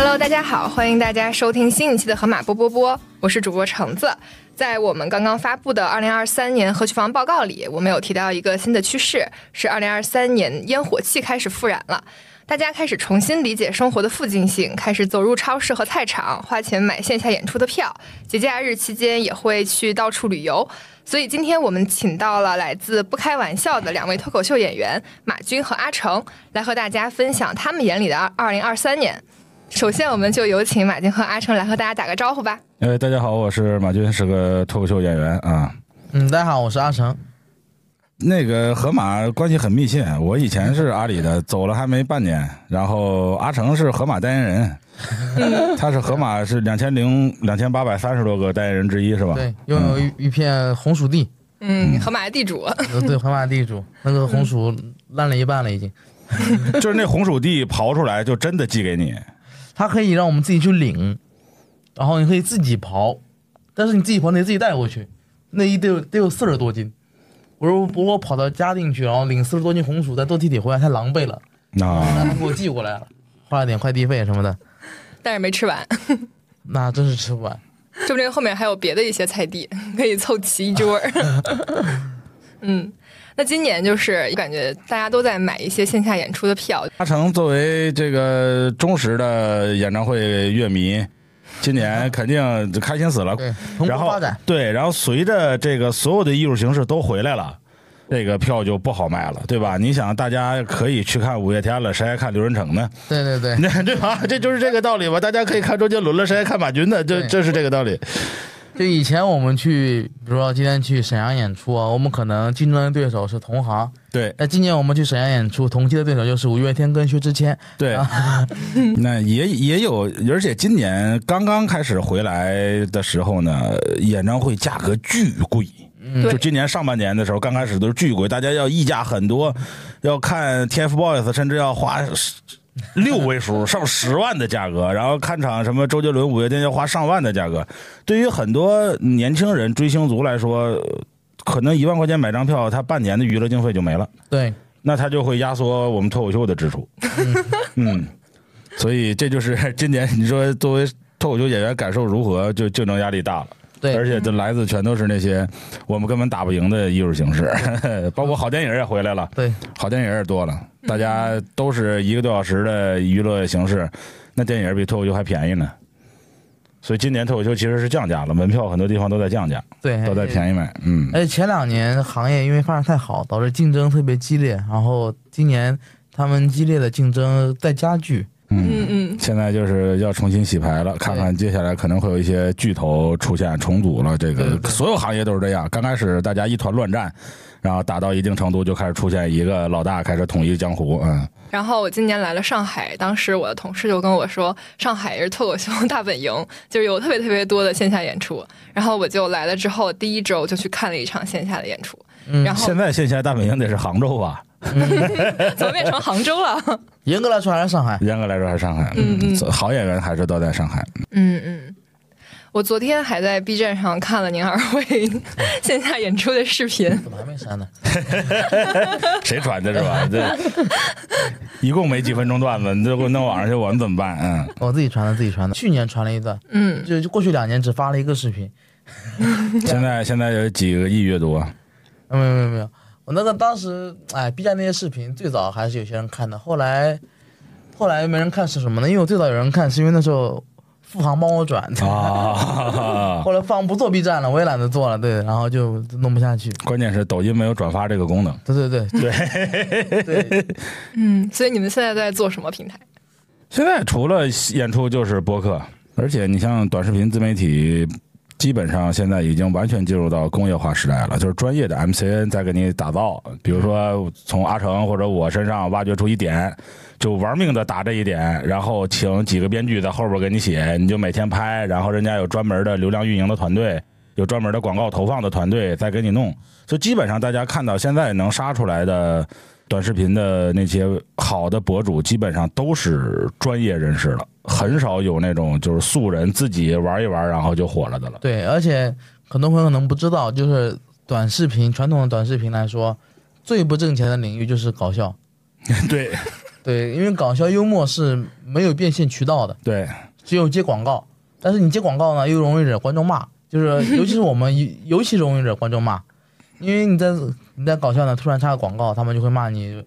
Hello，大家好，欢迎大家收听新一期的河马波波波，我是主播橙子。在我们刚刚发布的二零二三年核区房报告里，我们有提到一个新的趋势，是二零二三年烟火气开始复燃了，大家开始重新理解生活的附近性，开始走入超市和菜场，花钱买线下演出的票，节假日期间也会去到处旅游。所以今天我们请到了来自不开玩笑的两位脱口秀演员马军和阿成，来和大家分享他们眼里的二二零二三年。首先，我们就有请马军和阿成来和大家打个招呼吧。呃，大家好，我是马军，是个脱口秀演员啊。嗯，大家好，我是阿成。那个和马关系很密切，我以前是阿里的，走了还没半年。然后阿成是河马代言人，他是河马是两千零两千八百三十多个代言人之一，是吧？对，拥有一一片红薯地。嗯，河马的地主。呃对，河马地主，那个红薯烂了一半了已经。就是那红薯地刨出来就真的寄给你，它可以让我们自己去领，然后你可以自己刨，但是你自己刨你得自己带回去，那一得有得有四十多斤。我说我我跑到嘉定去，然后领四十多斤红薯，再坐地铁回来太狼狈了，啊，他给我寄过来了，花了点快递费什么的，但是没吃完，那真是吃不完。说不定后面还有别的一些菜地可以凑齐一桌儿。嗯，那今年就是感觉大家都在买一些线下演出的票，阿成作为这个忠实的演唱会乐迷，今年肯定开心死了。然后。对，然后随着这个所有的艺术形式都回来了，这个票就不好卖了，对吧？你想，大家可以去看五月天了，谁还看刘仁成呢？对对对，对 对吧？这就是这个道理吧？大家可以看周杰伦了，谁还看马军呢？这对这是这个道理。就以前我们去，比如说今天去沈阳演出啊，我们可能竞争对手是同行。对那今年我们去沈阳演出，同期的对手就是五月天跟薛之谦。对，那也也有，而且今年刚刚开始回来的时候呢，演唱会价格巨贵。嗯就今年上半年的时候，刚开始都是巨贵，大家要溢价很多，要看 TFBOYS，甚至要花十 六位数上十万的价格，然后看场什么周杰伦、五月天要花上万的价格。对于很多年轻人追星族来说，呃可能一万块钱买张票，他半年的娱乐经费就没了。对，那他就会压缩我们脱口秀的支出。嗯，所以这就是今年你说作为脱口秀演员感受如何？就竞争压力大了。对而且这来自全都是那些我们根本打不赢的艺术形式，包括好电影也回来了，对，好电影也多了，大家都是一个多小时的娱乐形式，那电影比脱口秀还便宜呢。所以今年脱口秀其实是降价了，门票很多地方都在降价，对，都在便宜卖。嗯，而且前两年行业因为发展太好，导致竞争特别激烈，然后今年他们激烈的竞争在加剧。嗯嗯，现在就是要重新洗牌了，看看接下来可能会有一些巨头出现重组了。这个所有行业都是这样，刚开始大家一团乱战，然后打到一定程度就开始出现一个老大开始统一江湖。嗯，然后我今年来了上海，当时我的同事就跟我说，上海也是脱口秀大本营，就是有特别特别多的线下演出。然后我就来了之后，第一周就去看了一场线下的演出，嗯然后现在线下大本营得是杭州吧？怎么变成杭州了？严格来说还是上海。严格来说还是上海。嗯嗯好演员还是都在上海。嗯嗯。我昨天还在 B 站上看了您二位线下演出的视频，怎么还没删呢？谁传的是吧？这一共没几分钟段子，你这给我弄网上去，我们怎么办？嗯，我自己传的，自己传的。去年传了一段，嗯，就就过去两年只发了一个视频。现在现在有几个亿阅读啊？没有没有没有，我那个当时哎，B 站那些视频最早还是有些人看的，后来后来没人看是什么呢？因为我最早有人看是因为那时候富航帮我转，啊，后来富航不做 B 站了，我也懒得做了，对，然后就弄不下去。关键是抖音没有转发这个功能。对对对对对，嗯，所以你们现在在做什么平台？现在除了演出就是播客，而且你像短视频自媒体，基本上现在已经完全进入到工业化时代了，就是专业的 MCN 在给你打造，比如说从阿成或者我身上挖掘出一点，就玩命的打这一点，然后请几个编剧在后边给你写，你就每天拍，然后人家有专门的流量运营的团队。有专门的广告投放的团队在给你弄，所以基本上大家看到现在能杀出来的短视频的那些好的博主，基本上都是专业人士了，很少有那种就是素人自己玩一玩然后就火了的了。对，而且很多朋友可能不知道，就是短视频传统的短视频来说，最不挣钱的领域就是搞笑。对，对，因为搞笑幽默是没有变现渠道的，对，只有接广告。但是你接广告呢，又容易惹观众骂，就是尤其是我们尤尤其容易惹观众骂，因为你在你在搞笑呢，突然插个广告，他们就会骂你，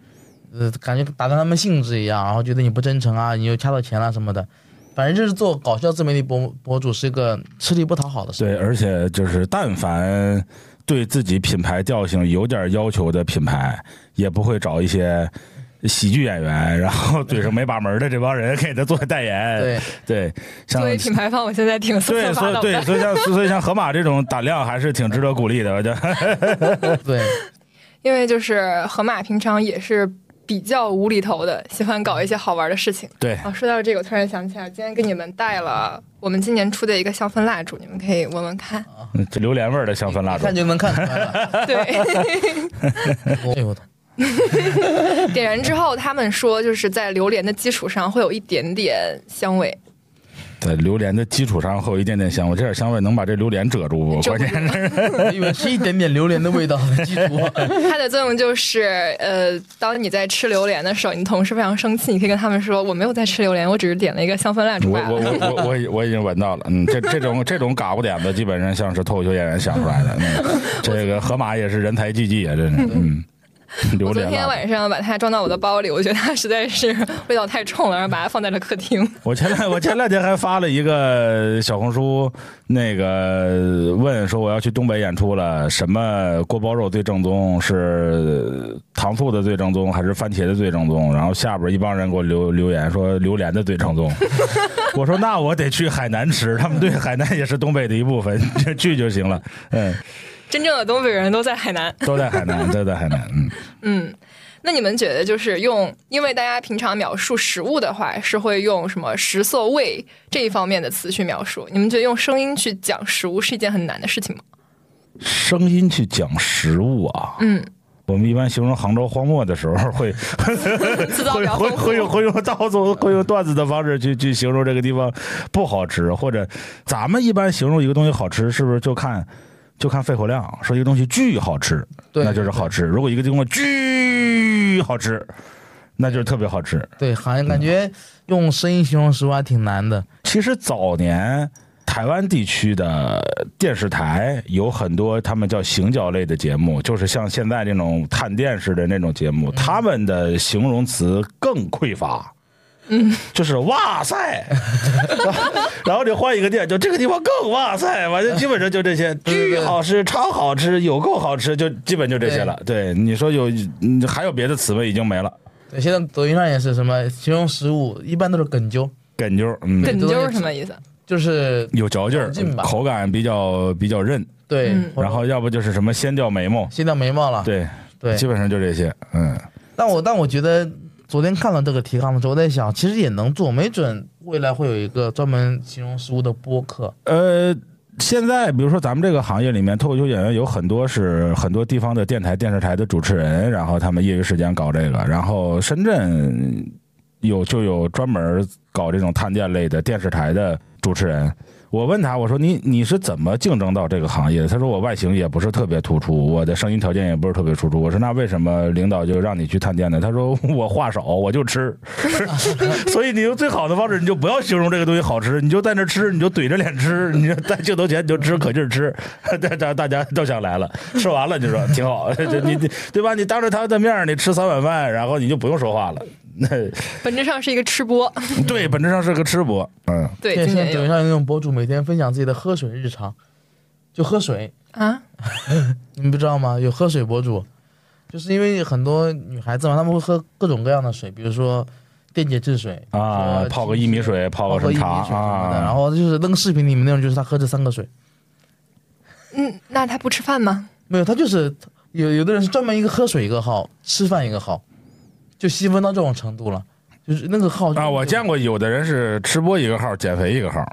呃，感觉打断他们兴致一样，然后觉得你不真诚啊，你又掐到钱了什么的。反正就是做搞笑自媒体博博主是一个吃力不讨好的事。对，而且就是但凡对自己品牌调性有点要求的品牌，也不会找一些喜剧演员，然后嘴上没把门的这帮人给他做代言。对对，像作为品牌方，我现在挺瑟对，所以对，所以像 所以像河马这种胆量还是挺值得鼓励的，我觉得。对，因为就是河马平常也是比较无厘头的，喜欢搞一些好玩的事情。对，啊，说到这个，我突然想起来，今天给你们带了我们今年出的一个香氛蜡烛，你们可以闻闻看。嗯这榴莲味儿的香氛蜡烛一看，就能看出来了。对，我哎呦我操！点燃之后，他们说就是在榴莲的基础上会有一点点香味。在榴莲的基础上会有一点点香味，这点香味能把这榴莲遮住不？关键是我以为是一点点榴莲的味道的基础。它的作用就是，呃，当你在吃榴莲的时候，你同事非常生气，你可以跟他们说：“我没有在吃榴莲，我只是点了一个香氛蜡烛我。我我我我已我已经闻到了，嗯，这这种这种嘎巴点子基本上像是脱口秀演员想出来的，嗯，这个河马也是人才济济啊，真是，嗯，榴我昨天。晚上把它装到我的包里，我觉得它实在是味道太冲了，然后把它放在了客厅。我前两我前两天还发了一个小红书，那个问说我要去东北演出了，什么锅包肉最正宗？是糖醋的最正宗，还是番茄的最正宗？然后下边一帮人给我留留言说榴莲的最正宗。我说那我得去海南吃，他们对海南也是东北的一部分，就去就行了。嗯，真正的东北人都在海南。都在海南，都在海南。嗯，嗯，那你们觉得就是用，因为大家平常描述食物的话是会用什么食色味这一方面的词去描述，你们觉得用声音去讲食物是一件很难的事情吗？声音去讲食物啊。嗯，我们一般形容杭州荒漠的时候会 会会会用会用道子会用段子的方式去去形容这个地方不好吃，或者咱们一般形容一个东西好吃，是不是就看就看肺活量，说一个东西巨好吃，对那就是好吃；如果一个地方巨好吃，那就是特别好吃。对，好像感觉用声音形容食物还挺难的。其实早年台湾地区的电视台有很多他们叫行脚类的节目，就是像现在这种探店式的那种节目，他们的形容词更匮乏。嗯，就是哇塞，然后你换一个店，就这个地方更哇塞，反正基本上就这些，巨好吃，超好吃，有够好吃，就基本就这些了。对，你说有，嗯还有别的词汇已经没了，对，现在抖音上也是什么形容食物，一般都是梗揪，哏啾，嗯，梗揪是是什么意思？就是有嚼劲儿口感比较比较韧。对，然后要不就是什么先掉眉毛，先掉眉毛了。对，对基本上就这些，嗯，但我但我觉得昨天看了这个提纲的时候，我在想，其实也能做，没准未来会有一个专门形容食物的播客。呃。现在，比如说咱们这个行业里面，脱口秀演员有很多是很多地方的电台、电视台的主持人，然后他们业余时间搞这个。然后深圳有就有专门搞这种探店类的电视台的主持人。我问他，我说你你是怎么竞争到这个行业的？他说我外形也不是特别突出，我的声音条件也不是特别突出。我说那为什么领导就让你去探店呢？他说我话少，我就吃，所以你用最好的方式，你就不要形容这个东西好吃，你就在那吃，你就怼着脸吃，你就在镜头前你就吃，可劲儿吃，大家大家都想来了，吃完了就说挺好，你你对吧？你当着他的面儿你吃三碗饭，然后你就不用说话了。那 本质上是一个吃播。对，本质上是个吃播，嗯。对，现在抖音上有。那种博主每天分享自己的喝水日常，就喝水，啊，你们不知道吗？有喝水博主，就是因为很多女孩子嘛，她们会喝各种各样的水，比如说电解质水，啊泡个薏米水，泡泡个什么茶水什么的，然啊，后就是那个视频里面那种就是她喝这三个水，嗯，那他不吃饭吗？没有，他就是有有的人是专门一个喝水一个号，吃饭一个号，就细分到这种程度了。就是那个号啊，我见过有的人是吃播一个号，减肥一个号，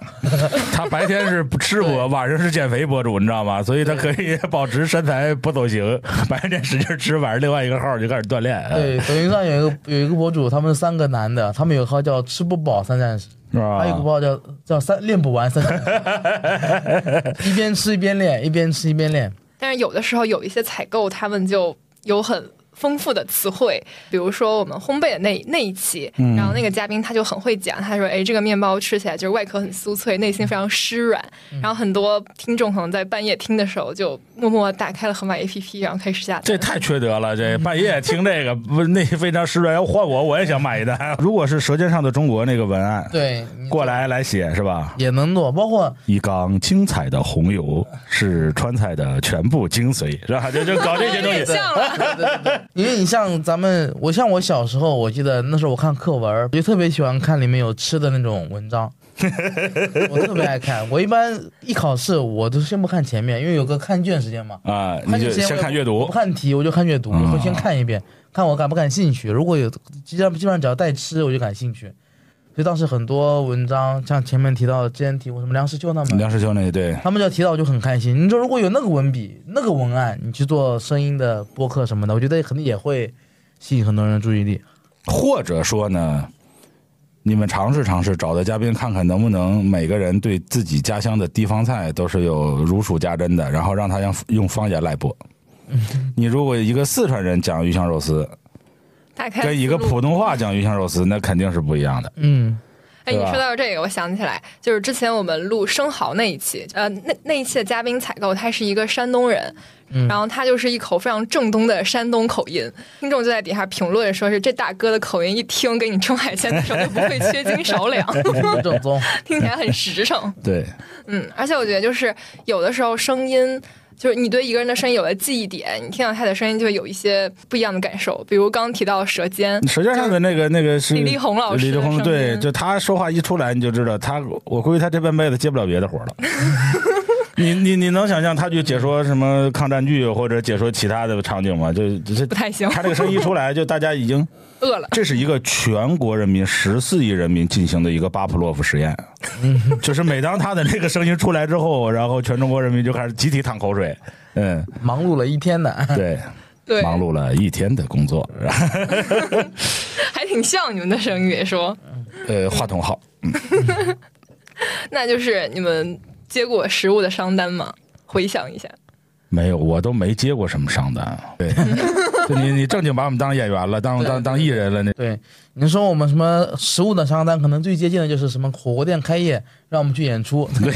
他白天是吃播，晚上是减肥博主，你知道吗？所以他可以 保持身材不走形，白天使劲吃，晚上另外一个号就开始锻炼，对，抖音上有一个有一个博主，他们三个男的，他们有个号叫吃不饱三战士？还有一个号叫叫三练不完三战士，一边吃一边练，一边吃一边练。但是有的时候有一些采购，他们就有很丰富的词汇。比如说我们烘焙的那那一期，嗯然后那个嘉宾他就很会讲，他说：“哎，这个面包吃起来就是外壳很酥脆，内心非常湿软。嗯然后很多听众可能在半夜听的时候，就默默打开了盒马 APP，然后开始下单。这太缺德了！这半夜听这个，不那非常实在。要换我，我也想买一单。如果是《舌尖上的中国》那个文案对，过来来写是吧？也能做，包括一缸精彩的红油是川菜的全部精髓，是吧？就就搞这些东西。因为你像咱们，我像我小时候，我记得那时候我看课文就特别喜欢看里面有吃的那种文章，我特别爱看。我一般一考试，我都先不看前面，因为有个看卷时间嘛。啊，你就先看阅读不。看题，我就看阅读，嗯我会先看一遍，看我感不感兴趣。如果有基本上基本上只要带吃，我就感兴趣。所以当时很多文章，像前面提到的之前提过什么梁实秋他们，梁实秋那对，他们只要提到我就很开心。你说如果有那个文笔、那个文案，你去做声音的播客什么的，我觉得肯定也会吸引很多人的注意力。或者说呢，你们尝试尝试，找的嘉宾看看能不能每个人对自己家乡的地方菜都是有如数家珍的，然后让他用用方言来播。你如果一个四川人讲鱼香肉丝，跟一个普通话讲鱼香肉丝，那肯定是不一样的。嗯，哎，你说到这个，我想起来，就是之前我们录生蚝那一期，呃，那那一期的嘉宾采购他是一个山东人，嗯然后他就是一口非常正宗的山东口音，听众就在底下评论说是这大哥的口音一听给你蒸海鲜的时候就不会缺斤少两，不正宗。听起来很实诚。对，嗯，而且我觉得就是有的时候声音。就是你对一个人的声音有了记忆点，你听到他的声音就会有一些不一样的感受。比如刚刚提到舌尖，舌尖上的那个那个是李丽宏老师李丽宏对，就他说话一出来你就知道他，我估计他这半辈子接不了别的活了。你你你能想象他去解说什么抗战剧或者解说其他的场景吗？就这不太行，他这个声音一出来，就大家已经，饿了。这是一个全国人民十四亿人民进行的一个巴甫洛夫实验，就是每当他的那个声音出来之后，然后全中国人民就开始集体淌口水，嗯，忙碌了一天的，对，对，忙碌了一天的工作，还挺像你们的声音，别说。呃，话筒好，那就是你们接过食物的商单吗？回想一下，没有，我都没接过什么商单，对，就你你正经把我们当演员了，当当当艺人了，那。对，你说我们什么食物的商单，可能最接近的就是什么火锅店开业，让我们去演出，对，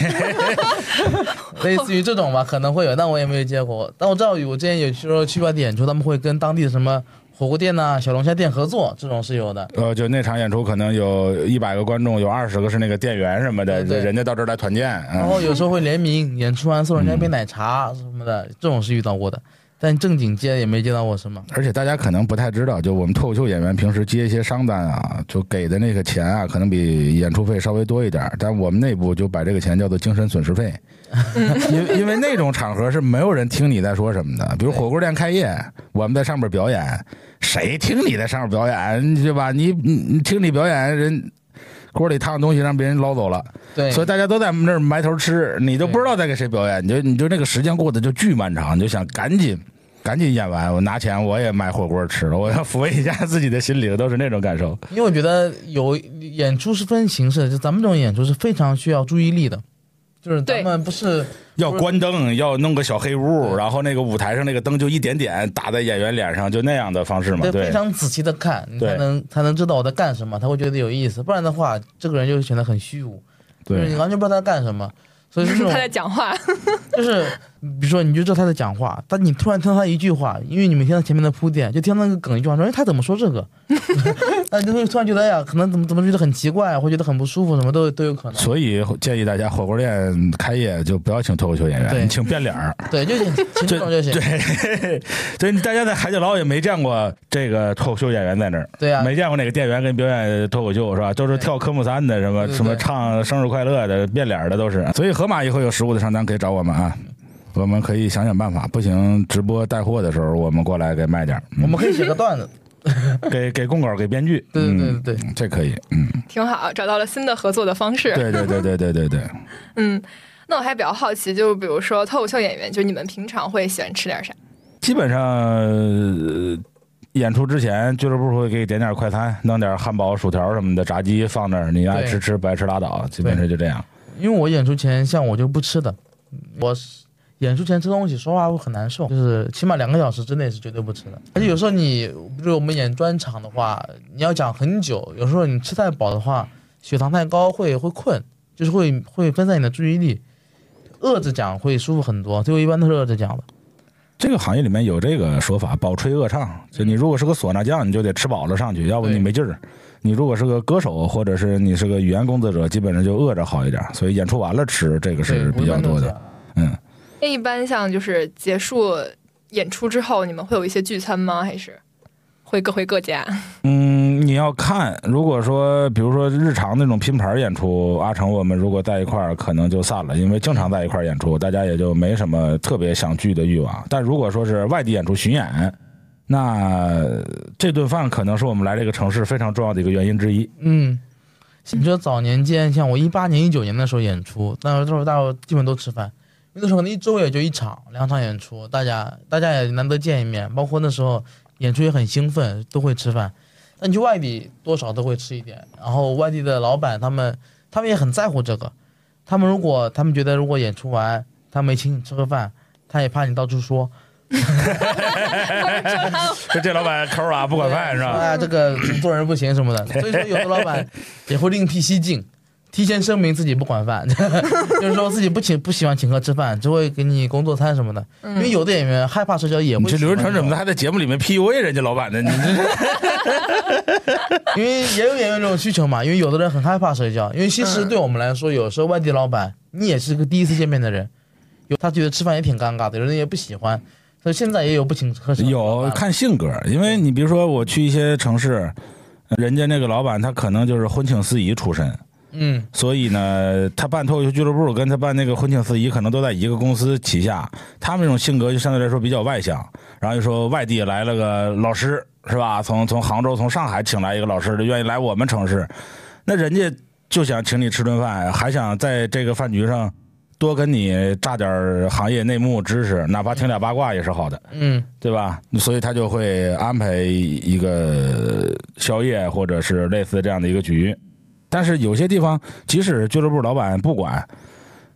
类似于这种吧，可能会有，但我也没有接过。但我知道有我之前有时候去外地演出，他们会跟当地的什么火锅店呐、小龙虾店合作，这种是有的。呃，就那场演出可能有一百个观众，有二十个是那个店员什么的，对对人家到这儿来团建，嗯然后有时候会联名演出完送人家一杯奶茶什么的，这种是遇到过的。但正经接也没接到过什么。而且大家可能不太知道，就我们脱口秀演员平时接一些商单啊，就给的那个钱啊，可能比演出费稍微多一点儿，但我们内部就把这个钱叫做精神损失费，因因为那种场合是没有人听你在说什么的，比如火锅店开业，我们在上面表演，谁听你在上面表演，对吧？你你你听你表演，人锅里烫的东西让别人捞走了，对，所以大家都在那儿埋头吃，你都不知道在给谁表演，你就你就那个时间过得就巨漫长，你就想赶紧赶紧演完，我拿钱我也买火锅吃了，我要抚慰一下自己的心灵，都是那种感受。因为我觉得有演出是分形式的，就咱们这种演出是非常需要注意力的，就是咱们不是要关灯，要弄个小黑屋，然后那个舞台上那个灯就一点点打在演员脸上，就那样的方式嘛。得对非常仔细的看，你才能才能知道我在干什么，他会觉得有意思，不然的话，这个人就会显得很虚无，就是你，完全不知道他在干什么。所以说 他在讲话，就是，比如说你就知道他在讲话，但你突然听到他一句话，因为你没听到前面的铺垫，就听到那个梗一句话，说哎他怎么说这个，那你就会突然觉得哎呀，可能怎么怎么觉得很奇怪，会觉得很不舒服，什么都都有可能。所以建议大家火锅店开业就不要请脱口秀演员，对你请变脸儿。对，就请请这种就行。对，所以，大家在海底捞也没见过这个脱口秀演员在那儿，对啊没见过哪个店员跟表演脱口秀是吧？都是跳科目三的，什么什么唱生日快乐的，变脸的都是。所以河马以后有食物的商单可以找我们啊，我们可以想想办法，不行直播带货的时候我们过来给卖点儿，我们可以写个段子，给给供稿给编剧，对对对嗯对对，这可以，嗯，挺好，找到了新的合作的方式。对对对对对对对。嗯，那我还比较好奇，就比如说脱口秀演员，就你们平常会喜欢吃点啥？基本上、呃演出之前，俱乐部会给你点点快餐，弄点汉堡、薯条什么的，炸鸡放那儿，你爱吃吃，不爱吃拉倒，基本上就这样。因为我演出前像我就不吃的，我是演出前吃东西，说话会很难受，就是起码两个小时之内是绝对不吃的。而且有时候你，比如我们演专场的话，你要讲很久，有时候你吃太饱的话，血糖太高会会困，就是会会分散你的注意力。饿着讲会舒服很多，所以我一般都是饿着讲的。这个行业里面有这个说法，饱吹饿唱。就你如果是个唢呐匠，你就得吃饱了上去，要不你没劲儿。你如果是个歌手，或者是你是个语言工作者，基本上就饿着好一点。所以演出完了吃，这个是比较多。的。嗯，那一般像就是结束演出之后，你们会有一些聚餐吗？还是会各回各家？嗯，你要看，如果说比如说日常那种拼盘演出，阿成我们如果在一块儿，可能就散了，因为经常在一块儿演出，大家也就没什么特别想聚的欲望。但如果说是外地演出巡演，那这顿饭可能是我们来这个城市非常重要的一个原因之一。嗯，你说早年间，像我一八年、一九年的时候演出，那时候大家基本都吃饭，那时候可能一周也就一场、两场演出，大家大家也难得见一面，包括那时候演出也很兴奋，都会吃饭。那你去外地多少都会吃一点，然后外地的老板他们他们也很在乎这个，他们如果他们觉得如果演出完他没请你吃个饭，他也怕你到处说，就这老板抠啊，不管饭是吧？啊，这个做人不行什么的。所以说，有的老板也会另辟蹊径，提前声明自己不管饭，就是说自己不请不喜欢请客吃饭，只会给你工作餐什么的。因为有的演员害怕社交，也会你这刘仁成怎么的？还在节目里面 PUA 人家老板呢？你这 因为也有演员这种需求嘛。因为有的人很害怕社交，因为其实嗯对我们来说，有时候外地老板你也是个第一次见面的人，有他觉得吃饭也挺尴尬的，有人也不喜欢。所以现在也有不请客吃饭有看性格，因为你比如说我去一些城市，人家那个老板他可能就是婚庆司仪出身，嗯所以呢，他办脱口秀俱乐部跟他办那个婚庆司仪可能都在一个公司旗下，他们这种性格就相对来说比较外向。然后就说外地来了个老师是吧？从从杭州、从上海请来一个老师，就愿意来我们城市，那人家就想请你吃顿饭，还想在这个饭局上多跟你炸点行业内幕知识，哪怕听点八卦也是好的。嗯对吧？所以他就会安排一个宵夜或者是类似这样的一个局。但是有些地方，即使俱乐部老板不管，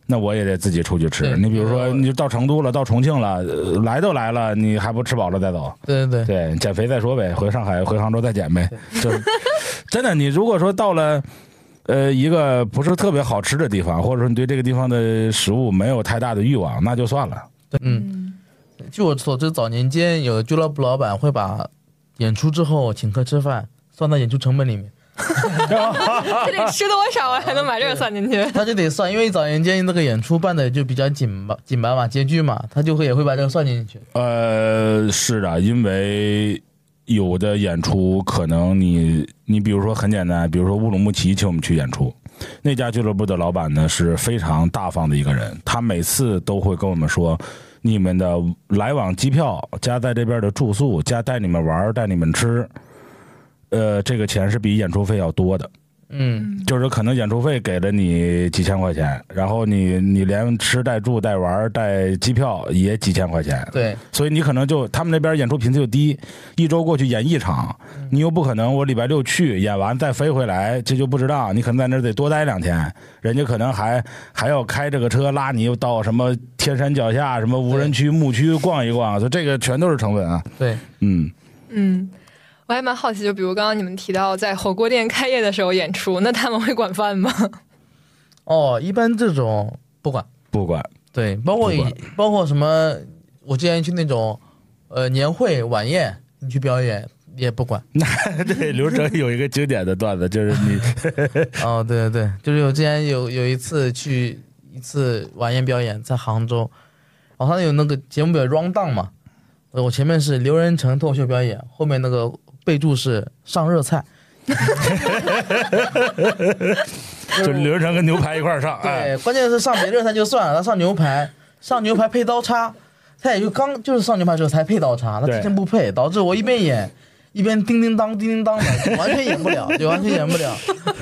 那我也得自己出去吃。你比如说，呃你到成都了，到重庆了，呃来都来了，你还不吃饱了再走？对对对，对，减肥再说呗，回上海、回杭州再减呗。就是真的，你如果说到了。呃，一个不是特别好吃的地方，或者说你对这个地方的食物没有太大的欲望，那就算了。嗯。据我所知，早年间有的俱乐部老板会把演出之后请客吃饭算到演出成本里面，这得吃多少啊，还能把这个算进去？他就得算，因为早年间那个演出办的就比较紧吧，紧巴嘛，拮据嘛，他就会也会把这个算进去。呃，是的，因为有的演出可能你你比如说很简单，比如说乌鲁木齐请我们去演出，那家俱乐部的老板呢是非常大方的一个人，他每次都会跟我们说。你们的来往机票加在这边的住宿加带你们玩带你们吃，呃，这个钱是比演出费要多的。嗯，就是可能演出费给了你几千块钱，然后你你连吃带住带玩带机票也几千块钱，对，所以你可能就他们那边演出频次就低，一周过去演一场，你又不可能我礼拜六去演完再飞回来，这就不值当，你可能在那儿得多待两天，人家可能还还要开这个车拉你到什么天山脚下什么无人区牧区逛一逛，所以这个全都是成本啊，对，嗯，嗯，我还蛮好奇，就比如刚刚你们提到在火锅店开业的时候演出，那他们会管饭吗？哦，一般这种不管，不管，对，包括包括什么，我之前去那种呃年会晚宴，你去表演也不管。对，刘哲有一个经典的段子，就是你 哦，对对对，就是我之前有有一次去一次晚宴表演，在杭州，然后他有那个节目表 round down 嘛，呃我前面是刘仁成脱口秀表演，后面那个备注是上热菜，就刘仁成跟牛排一块儿上，哎，对，关键是上别热菜就算了，他上牛排，上牛排配刀叉，他也就刚就是上牛排的时候才配刀叉，他之前不配，导致我一边演一边叮叮当叮叮当的，完全演不了，就完全演不了，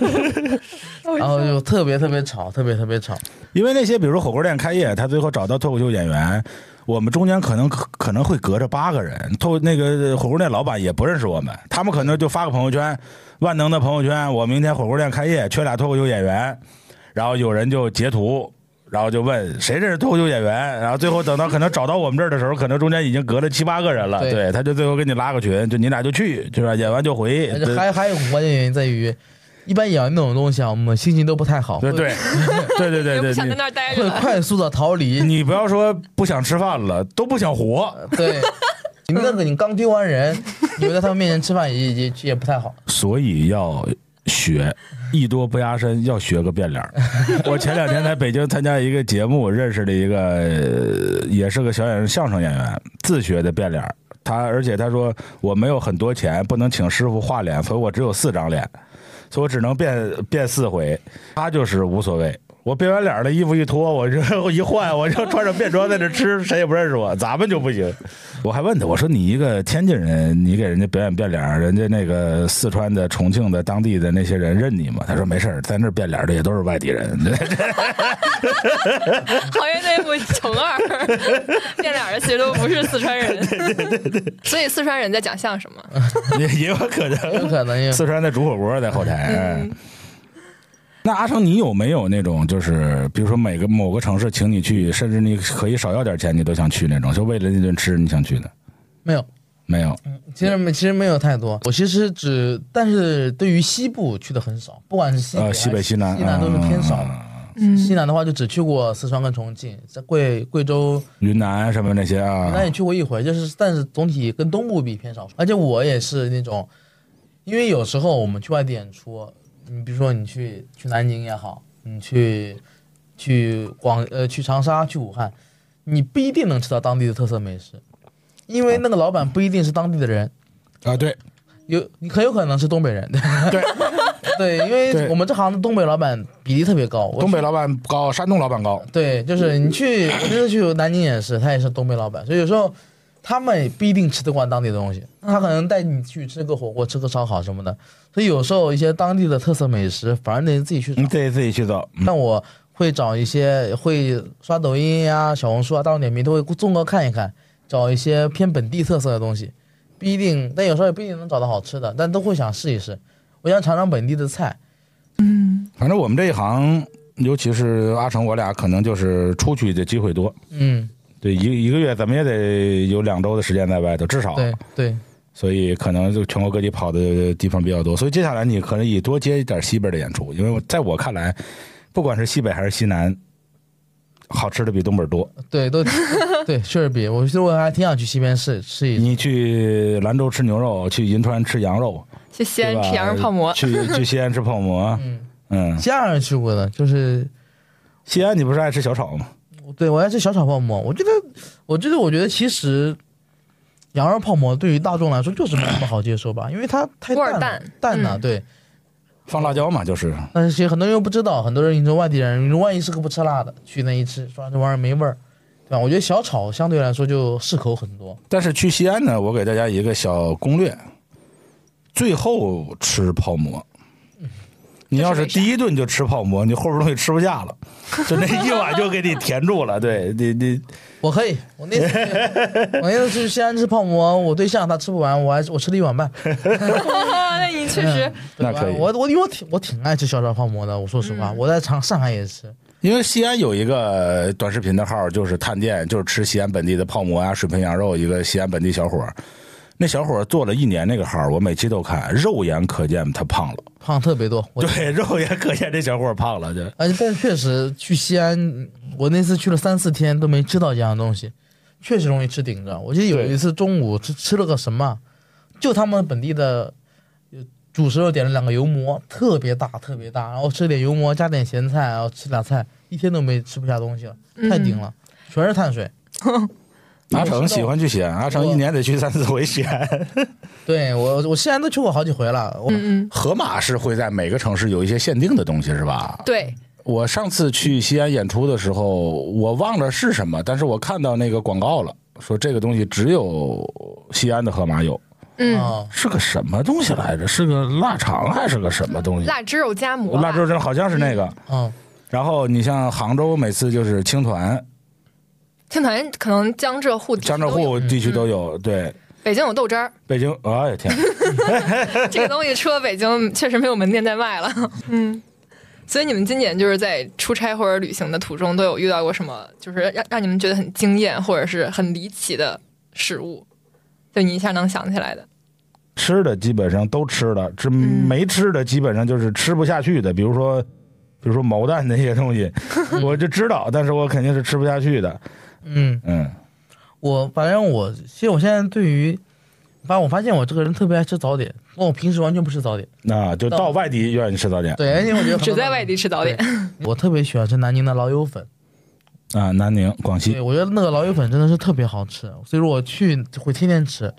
然后就特别特别吵，特别特别吵。因为那些比如说火锅店开业，他最后找到脱口秀演员，我们中间可能可可能会隔着八个人，脱那个火锅店老板也不认识我们，他们可能就发个朋友圈，万能的朋友圈，我明天火锅店开业，缺俩脱口秀演员，然后有人就截图。然后就问谁认识脱口秀演员，然后最后等到可能找到我们这儿的时候，可能中间已经隔了七八个人了，对对，他就最后给你拉个群，就你俩就去，就是演完就回，还还有关键原因在于，一般演完那种东西啊，我们心情都不太好，会对对对对对对，不想在你那儿待会。快速的逃离。你不要说不想吃饭了，都不想活，对，你那个你刚丢完人，你们在他们面前吃饭也也也不太好。所以要学。艺多不压身，要学个变脸儿。我前两天在北京参加一个节目，认识了一个呃也是个小演员相声演员，自学的变脸儿。他而且他说我没有很多钱，不能请师傅画脸，所以我只有四张脸，所以我只能变变四回。他就是无所谓。我变完脸的衣服一脱，我就 我一换，我就穿着便装在这吃，谁也不认识我。咱们就不行。我还问他，我说你一个天津人，你给人家表演变脸，人家那个四川的、重庆的、当地的那些人认你吗？他说没事儿，在那变脸的也都是外地人。行业内部乘二，变脸的其实都不是四川人，所以四川人在讲相声吗。也也有可有能，可能，因为四川在煮火锅在后台。嗯那阿成，你有没有那种，就是比如说每个某个城市请你去，甚至你可以少要点钱，你都想去那种，就为了那顿吃你想去的？没有，没有，其实没其实没有太多。我其实只，但是对于西部去的很少，不管是西北、呃，西北、西南，西南都是偏少。嗯嗯西南的话就只去过四川跟重庆，在贵贵州、云南什么那些啊云。南也去过一回，就是但是总体跟东部比偏少。而且我也是那种，因为有时候我们去外地演出，你比如说你去去南京也好，你去去广呃去长沙、去武汉，你不一定能吃到当地的特色美食，因为那个老板不一定是当地的人，啊，对，有你很有可能是东北人。对对，因为我们这行的东北老板比例特别高，东北老板高，山东老板高。对，就是你去，我这次去南京也是，他也是东北老板，所以有时候他们也不一定吃得惯当地的东西，他可能带你去吃个火锅、吃个烧烤什么的，所以有时候一些当地的特色美食反而得自己去找你。得自己去找。嗯但我会找一些会刷抖音呀、小红书啊、大众点评都会综合看一看，找一些偏本地特色的东西，不一定，但有时候也不一定能找到好吃的，但都会想试一试。我想尝尝本地的菜，嗯反正我们这一行，尤其是阿成，我俩可能就是出去的机会多。嗯，对，一一个月怎么也得有两周的时间在外头，至少。对对，所以可能就全国各地跑的地方比较多。所以接下来你可能以多接一点西边的演出，因为我在我看来，不管是西北还是西南，好吃的比东北多。对，都对，确实比我其实我还挺想去西边试试一试。你去兰州吃牛肉，去银川吃羊肉，去西安吃羊肉泡馍，去去西安吃泡馍。嗯，嗯，西安人去过的，就是西安你不是爱吃小炒吗？对我爱吃小炒泡馍。我觉得，我觉得，我觉得其实羊肉泡馍对于大众来说就是没那么好接受吧，因为它太淡了淡淡了，嗯对。放辣椒嘛，就是。但是其实很多人又不知道，很多人你说外地人，你说万一是个不吃辣的，去那一吃，说这玩意儿没味儿，对吧？我觉得小炒相对来说就适口很多。但是去西安呢，我给大家一个小攻略：最后吃泡馍。你要是第一顿就吃泡馍，你后边东西吃不下了，就那一碗就给你填住了。对你你我可以，我那次去 我那次去西安吃泡馍，我对象他吃不完，我还我吃了一碗半。那你确实对吧那可以我我因为我挺我挺爱吃小炒泡馍的，我说实话，我在长上海也吃。因为西安有一个短视频的号，就是探店，就是吃西安本地的泡馍啊、水盆羊肉，一个西安本地小伙儿。那小伙儿做了一年那个号，我每期都看，肉眼可见他胖了。胖特别多，对，肉眼可见这小伙儿胖了，就而且但是确实去西安，我那次去了三四天都没吃到这样的东西，确实容易吃顶着。我记得有一次中午吃吃了个什么，就他们本地的呃主食肉点了两个油馍，特别大特别大，然后吃点油馍加点咸菜，然后吃俩菜，一天都没吃不下东西了，太顶了，全是碳水。阿成喜欢去西安，阿成一年得去三四回西安。对我我西安都去过好几回了，河马是会在每个城市有一些限定的东西，是吧？对，我上次去西安演出的时候，我忘了是什么，但是我看到那个广告了，说这个东西只有西安的河马有，嗯，啊，是个什么东西来着？是个腊肠还是个什么东西？腊汁肉夹馍腊汁肉真好像是那个。嗯，然后你像杭州，每次就是青团、青团可能江浙沪江浙沪地区都有。对，北京有豆汁儿，北京，哎呀天，这个东西出了北京确实没有门店在卖了。嗯，所以你们今年就是在出差或者旅行的途中，都有遇到过什么，就是让让你们觉得很惊艳或者是很离奇的食物，就你一下能想起来的。吃的基本上都吃了，这没吃的基本上就是吃不下去的，比如说，比如说毛蛋那些东西，我就知道，但是我肯定是吃不下去的。嗯，嗯，我反正我其实我现在对于，反正我发现我这个人特别爱吃早点，我平时完全不吃早点。那就到外地愿意吃早点对，因为我觉得 只在外地吃早点，我特别喜欢吃南宁的老友粉。啊，南宁、广西对，我觉得那个老友粉真的是特别好吃，所以说我去会天天吃，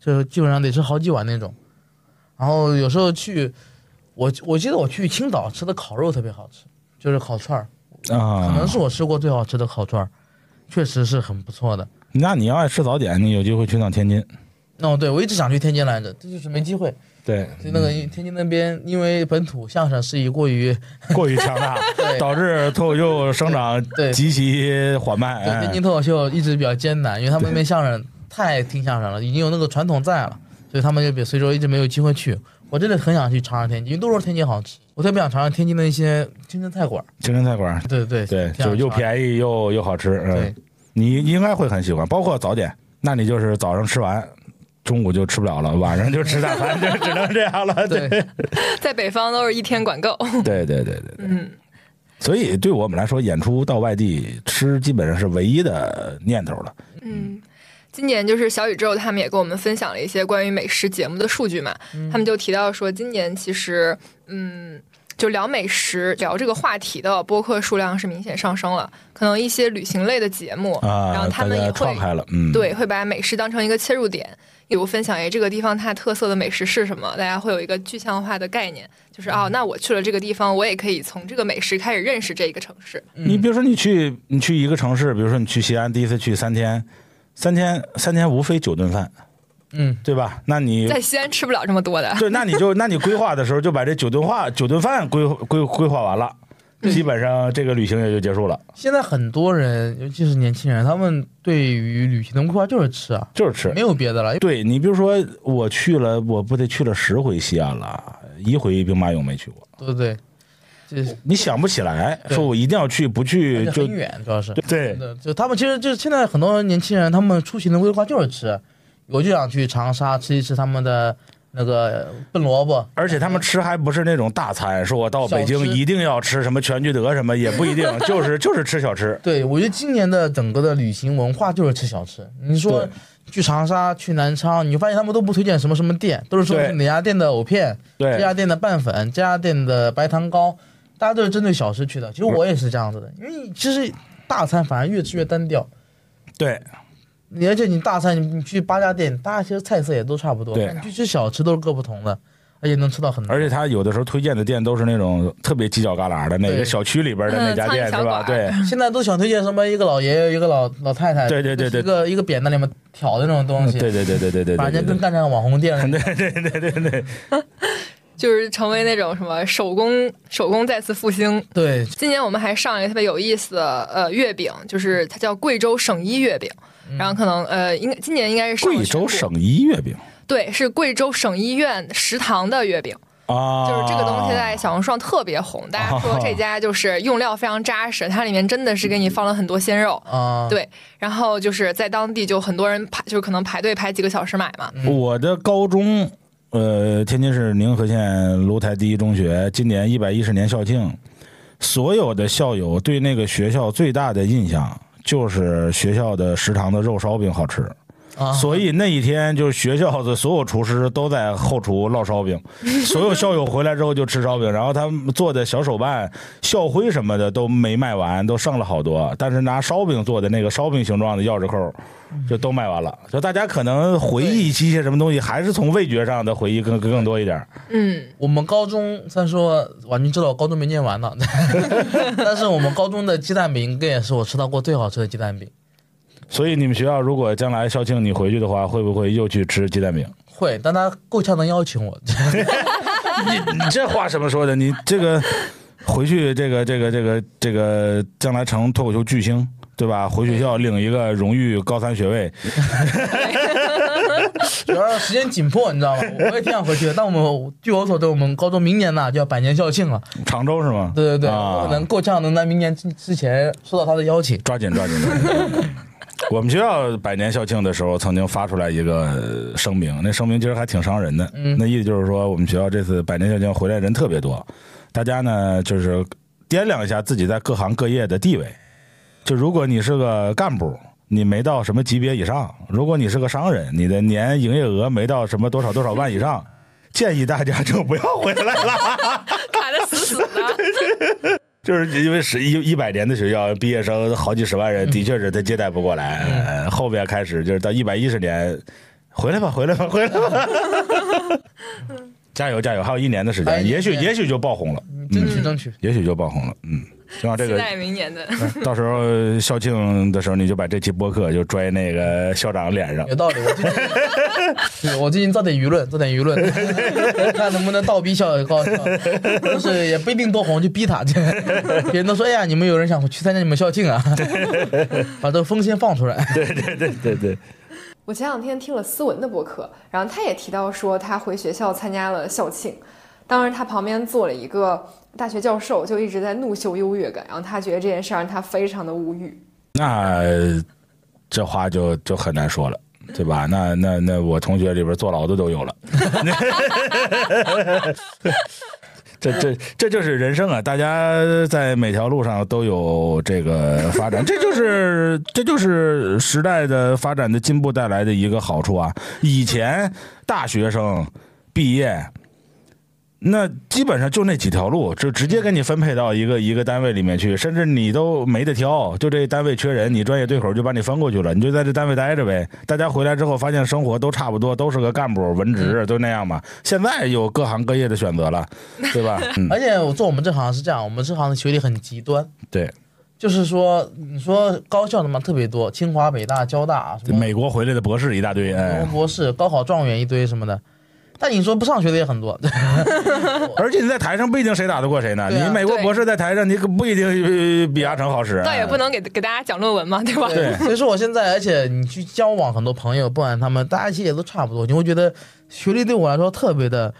就基本上得吃好几碗那种。然后有时候去，我我记得我去青岛吃的烤肉特别好吃，就是烤串儿，啊，可能是我吃过最好吃的烤串儿，确实是很不错的。那你要爱吃早点，你有机会去趟天津。哦，对，我一直想去天津来着，这就是没机会。对，就那个天津那边，因为本土相声事业过于 过于强大，对导致脱口秀生长极其缓慢。对，哎天津脱口秀一直比较艰难，因为他们那边相声太听相声了，已经有那个传统在了，所以他们就比所以说一直没有机会去。我真的很想去尝尝天津，因为都说天津好吃，我特别想尝尝天津的一些清真菜馆。清真菜馆，对对对，就又。便宜又又好吃。对嗯，你应该会很喜欢，包括早点，那你就是早上吃完。中午就吃不了了，晚上就吃大 餐，就只能这样了。对，对，在北方都是一天管够。对对，对，对，对。嗯，所以对我们来说，演出到外地吃基本上是唯一的念头了。嗯，今年就是小宇宙他们也跟我们分享了一些关于美食节目的数据嘛，他们就提到说，今年其实，嗯。就聊美食、聊这个话题的播客数量是明显上升了，可能一些旅行类的节目，啊，然后他们也会对，会把美食当成一个切入点，比如分享哎这个地方它特色的美食是什么，大家会有一个具象化的概念，就是哦，那我去了这个地方，我也可以从这个美食开始认识这一个城市。你比如说，你去你去一个城市，比如说你去西安，第一次去三天，三天三天无非九顿饭，嗯，对吧？那你在西安吃不了这么多的，对，那你就那你规划的时候就把这九顿话九顿饭规规规划完了，基本上这个旅行也就结束了，现在很多人，尤其是年轻人，他们对于旅行的规划就是吃啊，就是吃没。有别的了。对你比如说，我去了，我不得去了十回西安了，一回兵马俑没去过，对不对？这你想不起来，说我一定要去，不去就很远，主要是。对就他们其实就是现在很多年轻人，他们出行的规划就是吃，我就想去长沙吃一吃他们的那个笨萝卜，而且他们吃还不是那种大餐，说我到北京一定要吃什么全聚德什么，也不一定，就是就是吃小吃。对，我觉得今年的整个的旅行文化就是吃小吃。你说去长沙、去南昌，你就发现他们都不推荐什么什么店，都是说哪家店的藕片，这家店的拌粉，这家店的白糖糕，大家都是针对小吃去的。其实我也是这样子的，因为其实大餐反而越吃越单调。对你而且你大餐，你你去八家店，大家其实菜色也都差不多，对但你去吃小吃都是各不同的，而且能吃到很多。而且他有的时候推荐的店都是那种特别犄角旮旯的，哪个对小区里边的那家店是吧？馆对 现在都想推荐什么一个老爷爷，一个老老太太，对对对对一个一个扁担里面挑的那种东西，对对对对对对把人家对对跟干上网红店了。对对对对对对，就是成为那种什么手工手工再次复兴。对，今年我们还上了一个特别有意思的呃月饼，就是它叫贵州省一月饼，然后可能呃应该今年应该是贵州省一月饼？对是贵州省医院食堂的月饼。啊，就是这个东西在小红书上特别红，大家说这家就是用料非常扎实，它里面真的是给你放了很多鲜肉。啊，对，然后就是在当地就很多人排，就是可能排队排几个小时买嘛。我的高中，呃，天津市宁河县芦台第一中学今年一百一十年校庆，所有的校友对那个学校最大的印象就是学校的食堂的肉烧饼好吃。啊，所以那一天，就是学校的所有厨师都在后厨烙烧饼，所有校友回来之后就吃烧饼，然后他们做的小手办、校徽什么的都没卖完，都剩了好多。但是拿烧饼做的那个烧饼形状的钥匙扣，就都卖完了。就大家可能回忆一些什么东西，还是从味觉上的回忆更更更多一点。嗯，我们高中虽然说婉君知道我高中没念完呢，但是我们高中的鸡蛋饼应该也是我吃到过最好吃的鸡蛋饼。所以你们学校如果将来校庆你回去的话，会不会又去吃鸡蛋饼？会，但他够呛能邀请我。你你这话什么说的？你这个回去，这个这个这个这个，将来成脱口秀巨星，对吧？回学校领一个荣誉高三学位，主要时间紧迫，你知道吗？我也挺想回去的，但我们据我所知，我们高中明年呢就要百年校庆了。常州是吗？对对对，啊我能够呛能在明年之之前收到他的邀请。抓紧抓紧抓紧。我们学校百年校庆的时候，曾经发出来一个呃声明，那声明其实还挺伤人的。嗯那意思就是说，我们学校这次百年校庆回来人特别多，大家呢就是掂量一下自己在各行各业的地位。就如果你是个干部，你没到什么级别以上；如果你是个商人，你的年营业额没到什么多少多少万以上，建议大家就不要回来了。卡的死死的。就是因为是一一百年的学校，毕业生好几十万人，的确是他接待不过来。呃后边开始就是到一百一十年，回来吧，回来吧，回来吧。加油加油！还有一年的时间，也许也许就爆红了，争取争取。也许就爆红了。嗯，希望这个期待明年的。到时候校庆的时候，你就把这期播客就拽那个校长脸上有。道理，我最近，对我最近造点舆论，造点舆论，看能不能倒逼校高校，就是也不一定多红，就逼他去。别人都说，哎呀，你们有人想去参加你们校庆啊，把这个风先放出来。对对对对对，我前两天听了思文的播客，然后他也提到说他回学校参加了校庆，当时他旁边坐了一个大学教授，就一直在怒秀优越感，然后他觉得这件事让他非常的无语。那这话就就很难说了。对吧？那那那我同学里边坐牢的都有了，这这这就是人生啊！大家在每条路上都有这个发展，这就是这就是时代的发展的进步带来的一个好处啊！以前大学生毕业。那基本上就那几条路，就直接给你分配到一个一个单位里面去，甚至你都没得挑，就这单位缺人，你专业对口就把你分过去了，你就在这单位待着呗。大家回来之后发现生活都差不多，都是个干部、文职，都那样嘛。现在有各行各业的选择了，对吧？嗯，而且我做我们这行是这样，我们这行的学历很极端，对，就是说，你说高校的嘛特别多，清华、北大、交大什么美国回来的博士一大堆，哎，博士、高考状元一堆什么的。但你说不上学的也很多，而且你在台上不一定谁打得过谁呢。啊你美国博士在台上，你可不一定呃比阿成好使。倒也不能给给大家讲论文嘛，对吧？对 所以说我现在，而且你去交往很多朋友，不管他们，大家其实也都差不多，你会觉得学历对我来说特别的。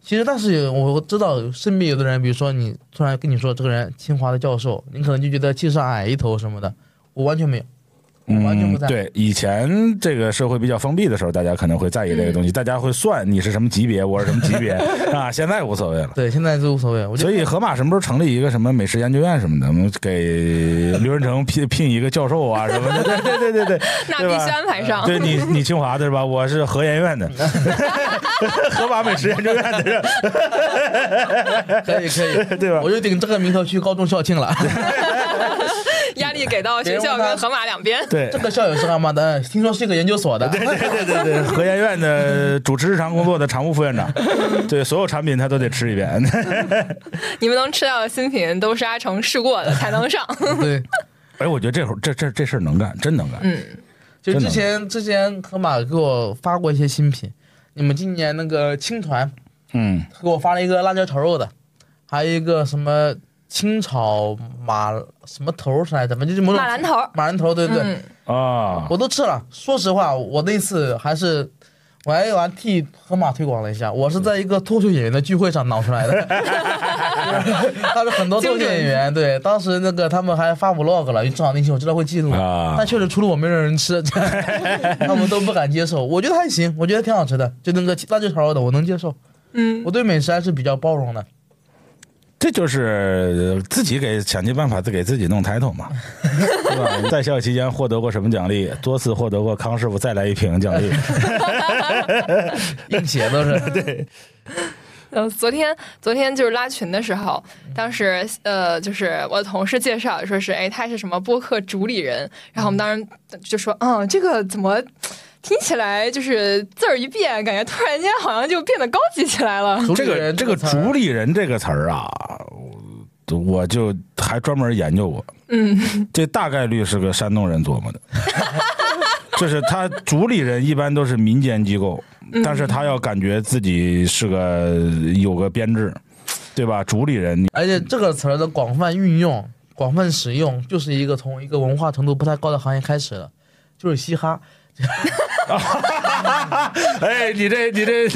其实，但是我知道身边有的人，比如说你突然跟你说这个人清华的教授，你可能就觉得气上矮一头什么的，我完全没有。我完全不在嗯对，以前这个社会比较封闭的时候，大家可能会在意这个嗯东西，大家会算你是什么级别，我是什么级别 啊。现在无所谓了。对，现在就无所谓。我觉得所以河马什么时候成立一个什么美食研究院什么的，我们给刘仁成聘 聘一个教授啊什么的，对对对对对，那必须安排上。对你你清华的是吧？我是河研院的，河马美食研究院的是，可以可以，对吧我就顶这个名头去高中校庆了。压力给到学校跟河马两边。对这个校友是干嘛的？听说是一个研究所的。对对对对对，河研院的主持日常工作的常务副院长，对所有产品他都得吃一遍。你们能吃到的新品都是阿成试过的才能上。对，哎，我觉得这会儿这这这事儿能干，真能干。嗯，就之前之前河马给我发过一些新品，你们今年那个青团嗯，给我发了一个辣椒炒肉的，还有一个什么清炒马什么头是来着，反正就是某种马兰头马兰头，对对对，嗯，啊，我都吃了。说实话，我那次还是。我还我还替河马推广了一下，我是在一个脱口秀演员的聚会上脑出来的。他是很多脱口秀演员，对，当时那个他们还发 vlog 了，正好那期我知道会记录，啊但确实除了我没有人吃，他们都不敢接受。我觉得还行，我觉得挺好吃的，就那个辣椒炒肉的我能接受。嗯，我对美食还是比较包容的。这就是自己给想尽办法自给自己弄 title 嘛，对吧？在校期间获得过什么奖励？多次获得过康师傅再来一瓶奖励。硬写都是 对，嗯，昨天昨天就是拉群的时候，当时呃，就是我的同事介绍说是，哎，他是什么播客主理人，然后我们当时就说，嗯，这个怎么听起来就是字儿一变，感觉突然间好像就变得高级起来了。这个人这个主理人这个词儿啊，我我就还专门研究过，嗯，这大概率是个山东人琢磨的。就是他主理人一般都是民间机构，但是他要感觉自己是个有个编制，对吧？主理人，而且这个词儿的广泛运用、广泛使用，就是一个从一个文化程度不太高的行业开始的，就是嘻哈。哎，你这你这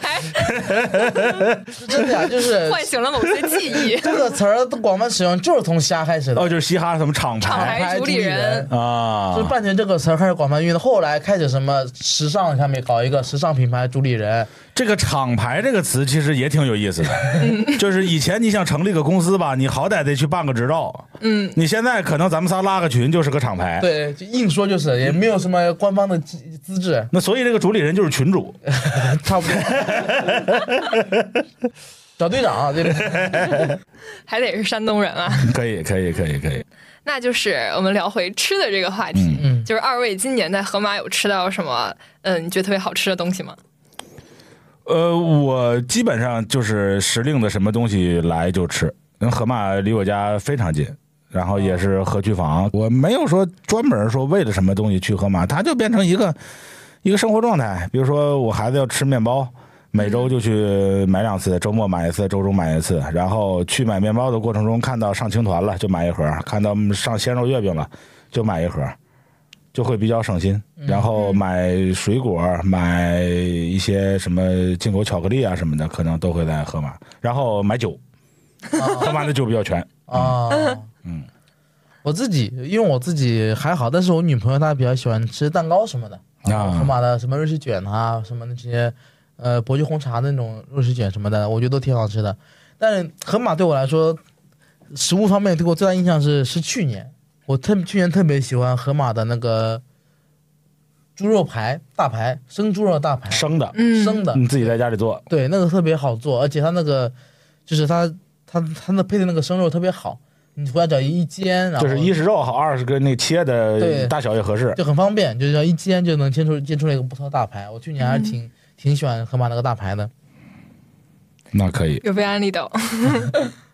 还 是真的呀，就是 唤醒了某些记忆。这个词儿广泛使用，就是从虾开始的。哦，就是嘻哈什么厂厂牌牌主理人，啊。就是伴随这个词儿开始广泛运用，后来开始什么时尚上面搞一个时尚品牌主理人，这个厂牌这个词其实也挺有意思的，就是以前你想成立个公司吧，你好歹得去办个执照，嗯，你现在可能咱们仨拉个群就是个厂牌，对，就硬说就是，也没有什么官方的资资质，那所以这个主理人就是群主，差不多。找队长，对不对？还得是山东人啊。可以可以可以可以，那就是我们聊回吃的这个话题，嗯就是二位今年在河马有吃到什么嗯你觉得特别好吃的东西吗？呃，我基本上就是时令的什么东西来就吃，因为河马离我家非常近。然后也是河区房，我没有说专门说为了什么东西去盒马，它就变成一个一个生活状态。比如说我孩子要吃面包，每周就去买两次，周末买一次，周中买一次。然后去买面包的过程中，看到上青团了就买一盒，看到上鲜肉月饼了就买一盒，就会比较省心。然后买水果，买一些什么进口巧克力啊什么的，可能都会在盒马。然后买酒，盒马的酒比较全。啊，嗯，我自己因为我自己还好，但是我女朋友她比较喜欢吃蛋糕什么的，啊。盒马的什么瑞士卷啊，什么那些呃伯爵红茶那种瑞士卷什么的，我觉得都挺好吃的。但是盒马对我来说，食物方面对我最大印象是是去年，我特去年特别喜欢盒马的那个猪肉排大排生猪肉大排。生的，嗯，生的，你自己在家里做。对，那个特别好做，而且它那个就是它它它那配的那个生肉特别好，你回来只要一煎，然后就是一是肉好，二是跟那切的大小也合适。就很方便，就是要一煎就能煎出煎出来一个不错的大排。我去年还是挺、挺喜欢河马那个大排的。那可以，有被安利到。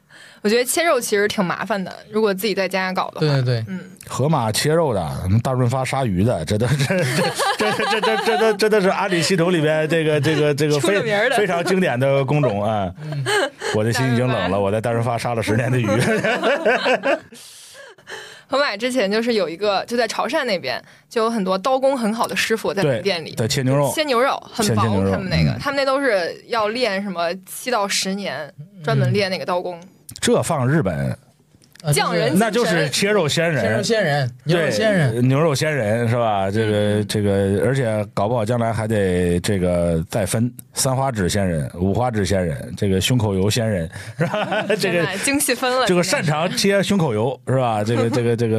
我觉得切肉其实挺麻烦的，如果自己在家搞的话，对对对，嗯，河马切肉的，大润发杀鱼的，这都这这这这这这都这都是阿里系统里边这个这个这个非出了名儿的非常经典的工种啊。我的心已经冷了，我在大润发杀了十年的鱼。盒马之前就是有一个，就在潮汕那边，就有很多刀工很好的师傅在店里对切牛肉，切牛肉，很薄切切牛。肉他们那个，嗯他们那都是要练什么七到十年，专门练那个刀工。这放日本匠人那就是切肉仙人，切肉仙。人，牛肉仙人，牛肉仙人是吧？这个这个，而且搞不好将来还得这个再分三花指仙人、五花指仙人，这个胸口油仙人是吧？这个精细分了，这个擅长切胸口油是吧？这个这个这个，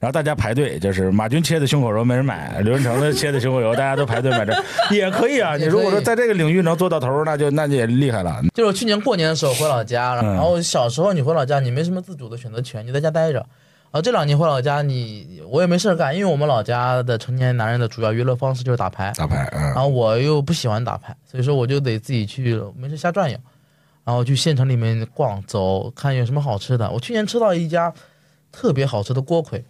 然后大家排队，就是马军切的胸口油没人买，刘仁成的切的胸口油大家都排队买这 也可以啊。你如果说在这个领域能做到头，那就那就也厉害了。就是我去年过年的时候回老家，嗯然后小时候你回老家，你没什么自主的选择权，你在家待着。然后这两年回老家你，我也没事儿干，因为我们老家的成年男人的主要娱乐方式就是打牌，打牌，嗯然后我又不喜欢打牌，所以说我就得自己去没事瞎转悠，然后去县城里面逛走，看有什么好吃的。我去年吃到一家特别好吃的锅盔，特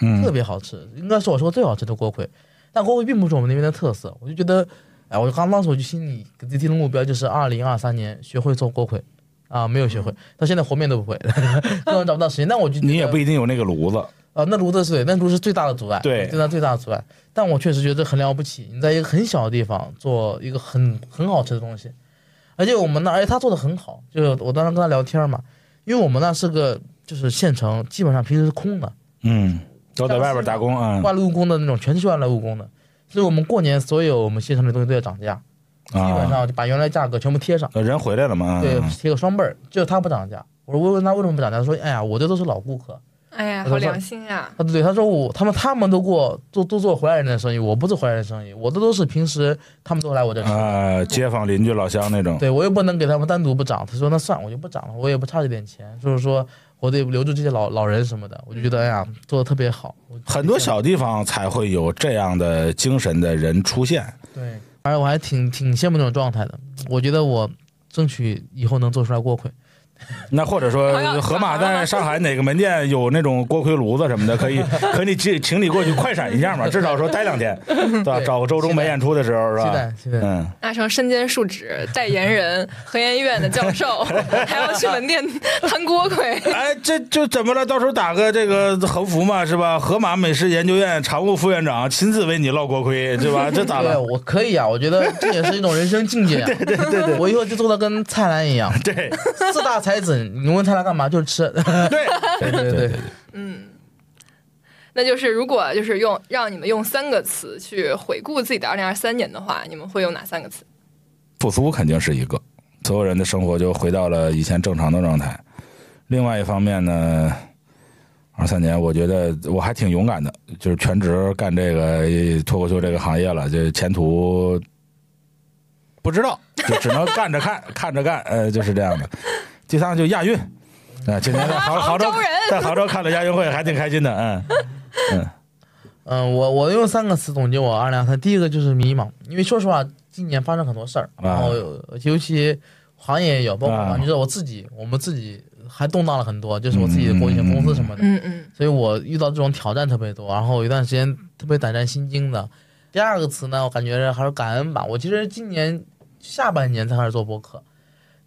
嗯，别好吃，应该是我吃过最好吃的锅盔。但锅盔并不是我们那边的特色，我就觉得，哎，我刚当时我就心里给自己定的目标就是二零二三年学会做锅盔，啊，没有学会，到现在和面都不会，根本找不到时间。但我就你也不一定有那个炉子，啊，那炉子是对，那炉是最大的阻碍，对最大最大的阻碍。但我确实觉得很了不起，你在一个很小的地方做一个很很好吃的东西，而且我们那，而且他做的很好，就是我当时跟他聊天嘛，因为我们那是个就是县城，基本上平时是空的，嗯，都在外边打工啊外来务工的那种，全是外来务工的，所以我们过年所有我们县城的东西都要涨价，基本啊，上就把原来价格全部贴上，人回来了嘛？对嗯，贴个双倍儿，只有他不涨价。我说我问他为什么不涨价，他说哎呀，我这都是老顾客。哎呀，好良心呀！啊，对，他说我他们他们都过做都做回来人的生意，我不是回来人的生意，我这都是平时他们都来我这吃。啊，街坊邻居老乡那种。对我又不能给他们单独不涨，他说那算我就不涨了，我也不差这点钱，就是说我得留住这些老老人什么的，我就觉得哎呀做的特别好。很多小地方才会有这样的精神的人出现。对，而且我还挺挺羡慕那种状态的，我觉得我争取以后能做出来锅盔。那或者说好像，盒马在上海哪个门店有那种锅盔炉子什么的，可以 可以请请你过去快闪一下嘛，至少说待两天，对吧？对找个周中没演出的时候是吧期待？期待。嗯，那成身兼数职，代言人、和研院的教授，还要去门店摊锅盔。哎，这就怎么了？到时候打个这个横幅嘛，是吧？河马美食研究院常务副院长亲自为你烙锅盔，对吧？这咋对，了？我可以啊，我觉得这也是一种人生境界啊。对对对对，我以后就做的跟蔡澜一样，对四大才子，你问他来干嘛？就是吃。对对对对，嗯那就是如果就是用让你们用三个词去回顾自己的二零二三年的话，你们会用哪三个词？复苏肯定是一个，所有人的生活就回到了以前正常的状态。另外一方面呢，二三年我觉得我还挺勇敢的，就是全职干这个脱口秀这个行业了，就前途不知道，就只能干着看，看着干，呃，就是这样的。第三个就亚运，啊、今年在 杭杭州在杭州看了亚运会，还挺开心的，嗯 嗯。嗯，我我用三个词总结我二零二三，第一个就是迷茫，因为说实话，今年发生很多事儿，然后尤其行业也有，包括啊你知道我自己，我们自己还动荡了很多，就是我自己的国营公司什么的，嗯嗯所以我遇到这种挑战特别多，然后有一段时间特别胆战心惊的。第二个词呢，我感觉还是感恩吧。我其实今年下半年才开始做播客，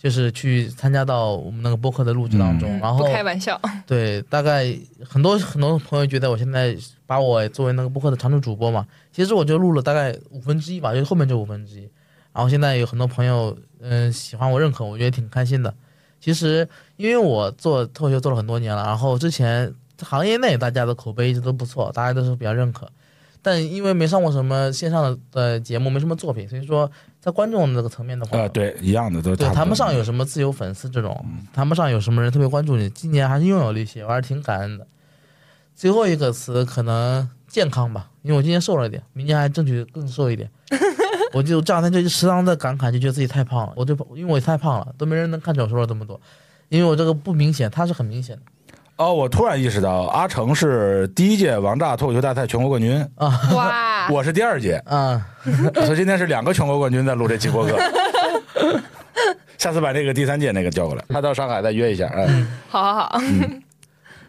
就是去参加到我们那个播客的录制当中，嗯，然后不开玩笑，对，大概很多很多朋友觉得我现在把我作为那个播客的常驻主播嘛，其实我就录了大概五分之一吧，就后面就五分之一。然后现在有很多朋友，嗯、喜欢我、认可我，我觉得挺开心的。其实因为我做脱口秀做了很多年了，然后之前行业内大家的口碑一直都不错，大家都是比较认可。但因为没上过什么线上的呃节目，没什么作品，所以说在观众这个层面的话，啊，对，一样的都对，谈不上有什么自由粉丝这种，谈不上有什么人特别关注你。今年还是拥有了一些，我还是挺感恩的。最后一个词可能健康吧，因为我今年瘦了一点，明年还争取更瘦一点。我就这两天就时常在感慨，就觉得自己太胖了。我就因为我太胖了，都没人能看出我瘦了这么多，因为我这个不明显，它是很明显的哦，我突然意识到，阿成是第一届王炸脱口秀大赛全国冠军啊，哇，我是第二届，啊。所以今天是两个全国冠军在录这期播客。下次把那个第三届那个叫过来，他到上海再约一下。嗯，好好好，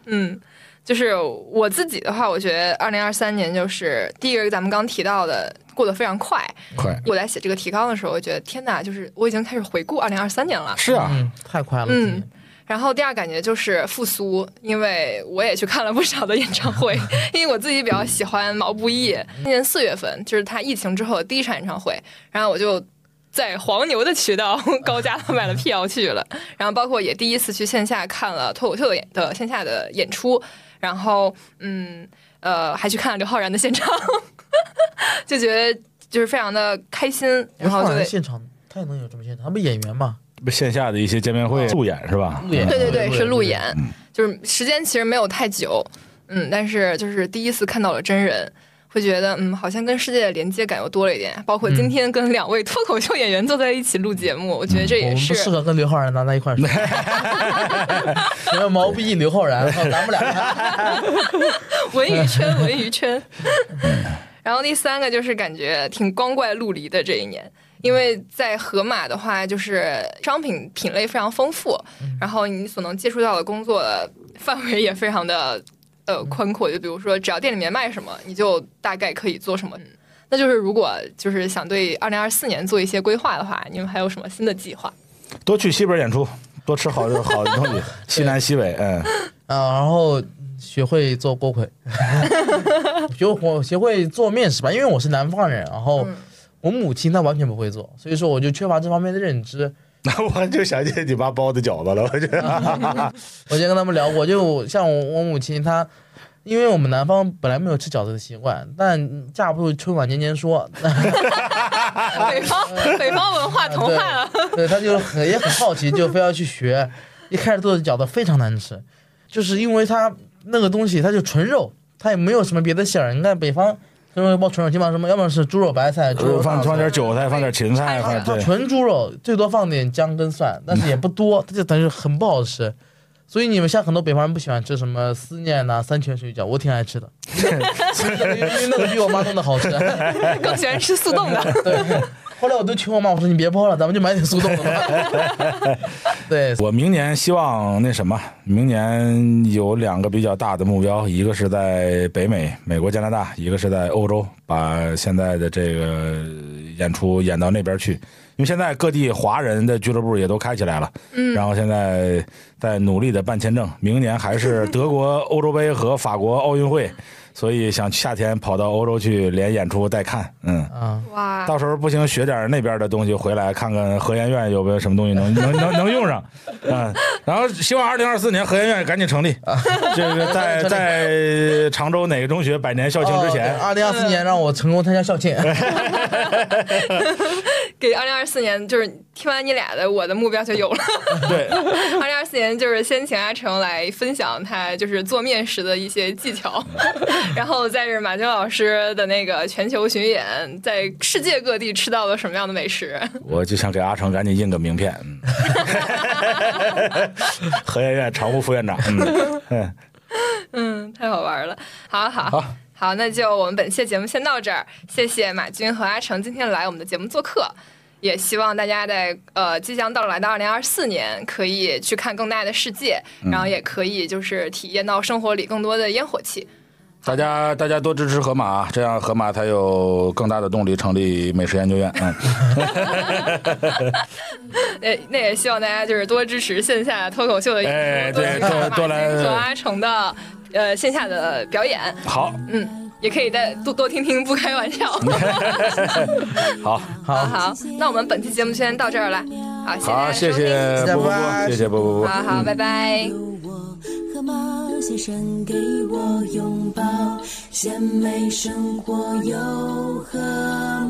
嗯，就是我自己的话，我觉得二零二三年就是第一个咱们刚提到的过得非常快。快我在写这个提纲的时候，我觉得天哪，就是我已经开始回顾二零二三年了。是啊，嗯，太快了。嗯然后第二感觉就是复苏，因为我也去看了不少的演唱会，因为我自己比较喜欢毛不易。今年四月份就是他疫情之后的第一场演唱会，然后我就在黄牛的渠道 高价的买了票去了，然后包括也第一次去线下看了脱口秀的演的线下的演出，然后嗯呃还去看了刘昊然的现场，就觉得就是非常的开心，然后后就会来现场他也能有这么现场，他不演员嘛？线下的一些见面会路演是吧？路演对对对，是路演嗯，就是时间其实没有太久，嗯，但是就是第一次看到了真人，会觉得嗯，好像跟世界的连接感又多了一点。包括今天跟两位脱口秀演员坐在一起录节目，我觉得这也是适合跟刘昊然拿在一块儿说。什么毛不易、刘昊然，咱们俩 文娱圈，文娱圈。然后第三个就是感觉挺光怪陆离的这一年，因为在盒马的话，就是商品品类非常丰富，然后你所能接触到的工作的范围也非常的呃宽阔。就比如说，只要店里面卖什么，你就大概可以做什么。那就是如果就是想对二零二四年做一些规划的话，你们还有什么新的计划？多去西边演出，多吃好的好的东西，西南西北，嗯，啊，然后学会做锅盔，学我学会做面食吧，因为我是南方人，然后嗯我母亲她完全不会做，所以说我就缺乏这方面的认知。那我就想起你妈包的饺子了，我觉得。我先跟他们聊我，就像我我母亲她。因为我们南方本来没有吃饺子的习惯，但架不住春晚年年说，北方 北方文化同化了。对，她就很也很好奇，就非要去学。一开始做的饺子非常难吃，就是因为它那个东西它就纯肉，它也没有什么别的馅儿。你看北方很容易包纯肉，基本上什么要么是猪肉白菜，猪肉放放点韭菜，放点芹菜，放它对。纯猪肉，最多放点姜跟蒜，但是也不多，它就等于很不好吃。所以你们像很多北方人不喜欢吃什么思念呐、三全水饺，我挺爱吃的，因 为因为那个比我妈弄的好吃。更喜欢吃速冻的。对，后来我都劝我妈，我说你别包了，咱们就买点速冻的吧。对，我明年希望那什么，明年有两个比较大的目标，一个是在北美，美国、加拿大；一个是在欧洲，把现在的这个演出演到那边去。因为现在各地华人的俱乐部也都开起来了，嗯，然后现在在努力的办签证，明年还是德国欧洲杯和法国奥运会。所以想夏天跑到欧洲去连演出带看，嗯，啊，哇，到时候不行学点那边的东西回来，看看核研院有没有什么东西能 能能能用上，嗯，然后希望二零二四年核研院赶紧成立，这 个在 在常州哪个中学百年校庆之前，二零二四年让我成功参加校庆。给二零二四年就是听完你俩的，我的目标就有了。对，二零二四年就是先请阿成来分享他就是做面食的一些技巧，然后再是马军老师的那个全球巡演，在世界各地吃到了什么样的美食。我就想给阿成赶紧印个名片，嗯核研院常务副院长，嗯太好玩了。好好好。好，那就我们本期的节目先到这儿，谢谢马军和阿成今天来我们的节目做客，也希望大家在呃即将到来的二零二四年可以去看更大的世界，然后也可以就是体验到生活里更多的烟火气。大家大家多支持河马，这样河马才有更大的动力成立美食研究院，嗯。那那也希望大家就是多支持线下脱口秀的演出，哎对多来军和阿成的呃线下的表演。好，嗯，也可以再多多听听不开玩笑。好，好好，那我们本期节目先到这儿了。好，好，谢谢波波谢谢波波波。好好，拜拜。有我和马先生给我拥抱，鲜美生活有河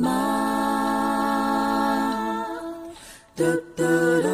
马。嘟嘟嘟